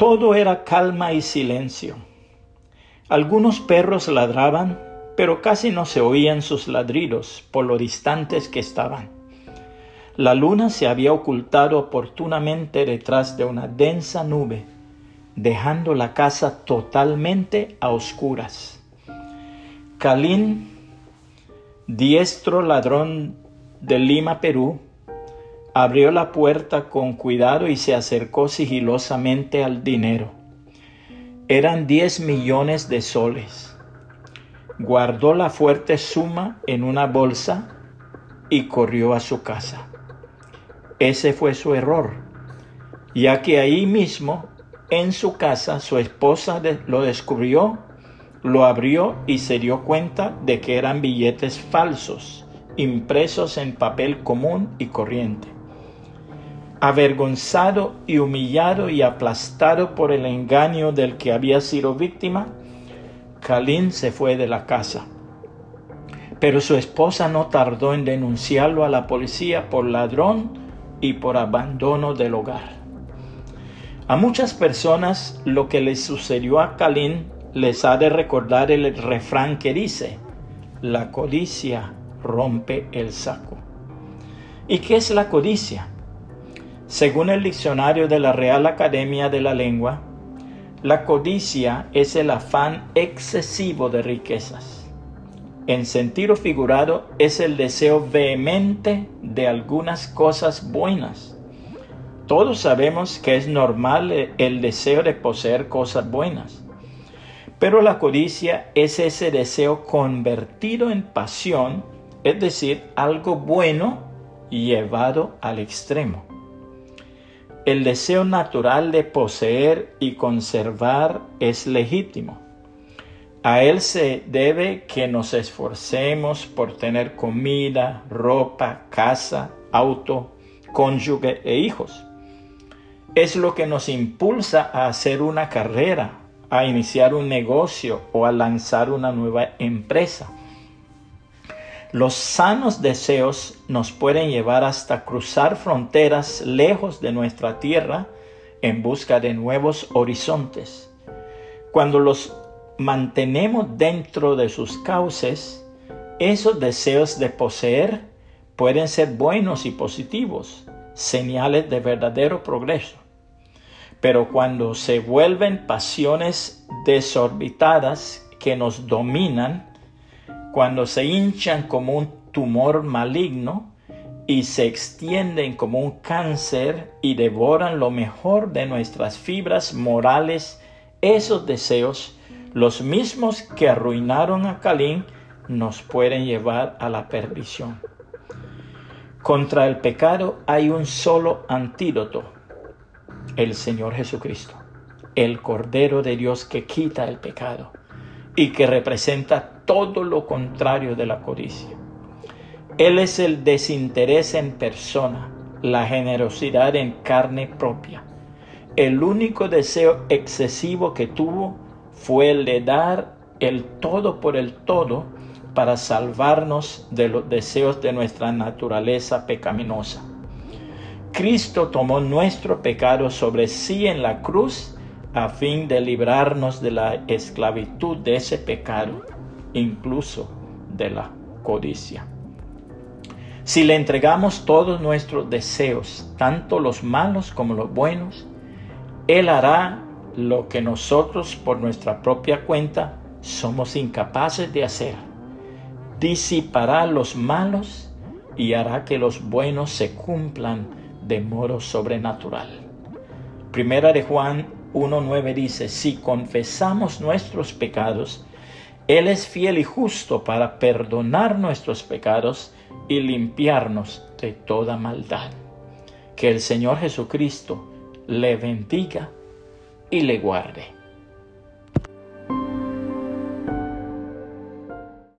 Todo era calma y silencio. Algunos perros ladraban, pero casi no se oían sus ladridos por lo distantes que estaban. La luna se había ocultado oportunamente detrás de una densa nube, dejando la casa totalmente a oscuras. Calín, diestro ladrón de Lima, Perú, abrió la puerta con cuidado y se acercó sigilosamente al dinero. Eran diez millones de soles. Guardó la fuerte suma en una bolsa y corrió a su casa. Ese fue su error, ya que ahí mismo, en su casa, su esposa lo descubrió, lo abrió y se dio cuenta de que eran billetes falsos, impresos en papel común y corriente. Avergonzado y humillado y aplastado por el engaño del que había sido víctima, Kalin se fue de la casa. Pero su esposa no tardó en denunciarlo a la policía por ladrón y por abandono del hogar. A muchas personas lo que les sucedió a Kalin les ha de recordar el refrán que dice, la codicia rompe el saco. ¿Y qué es la codicia? Según el diccionario de la Real Academia de la Lengua, la codicia es el afán excesivo de riquezas. En sentido figurado es el deseo vehemente de algunas cosas buenas. Todos sabemos que es normal el deseo de poseer cosas buenas. Pero la codicia es ese deseo convertido en pasión, es decir, algo bueno llevado al extremo. El deseo natural de poseer y conservar es legítimo. A él se debe que nos esforcemos por tener comida, ropa, casa, auto, cónyuge e hijos. Es lo que nos impulsa a hacer una carrera, a iniciar un negocio o a lanzar una nueva empresa. Los sanos deseos nos pueden llevar hasta cruzar fronteras lejos de nuestra tierra en busca de nuevos horizontes. Cuando los mantenemos dentro de sus cauces, esos deseos de poseer pueden ser buenos y positivos, señales de verdadero progreso. Pero cuando se vuelven pasiones desorbitadas que nos dominan, cuando se hinchan como un tumor maligno y se extienden como un cáncer y devoran lo mejor de nuestras fibras morales, esos deseos, los mismos que arruinaron a Calín, nos pueden llevar a la perdición. Contra el pecado hay un solo antídoto, el Señor Jesucristo, el Cordero de Dios que quita el pecado y que representa todo lo contrario de la codicia. Él es el desinterés en persona, la generosidad en carne propia. El único deseo excesivo que tuvo fue el de dar el todo por el todo para salvarnos de los deseos de nuestra naturaleza pecaminosa. Cristo tomó nuestro pecado sobre sí en la cruz a fin de librarnos de la esclavitud de ese pecado, incluso de la codicia. Si le entregamos todos nuestros deseos, tanto los malos como los buenos, Él hará lo que nosotros por nuestra propia cuenta somos incapaces de hacer. Disipará los malos y hará que los buenos se cumplan de modo sobrenatural. Primera de Juan 1.9 dice, si confesamos nuestros pecados, Él es fiel y justo para perdonar nuestros pecados y limpiarnos de toda maldad. Que el Señor Jesucristo le bendiga y le guarde.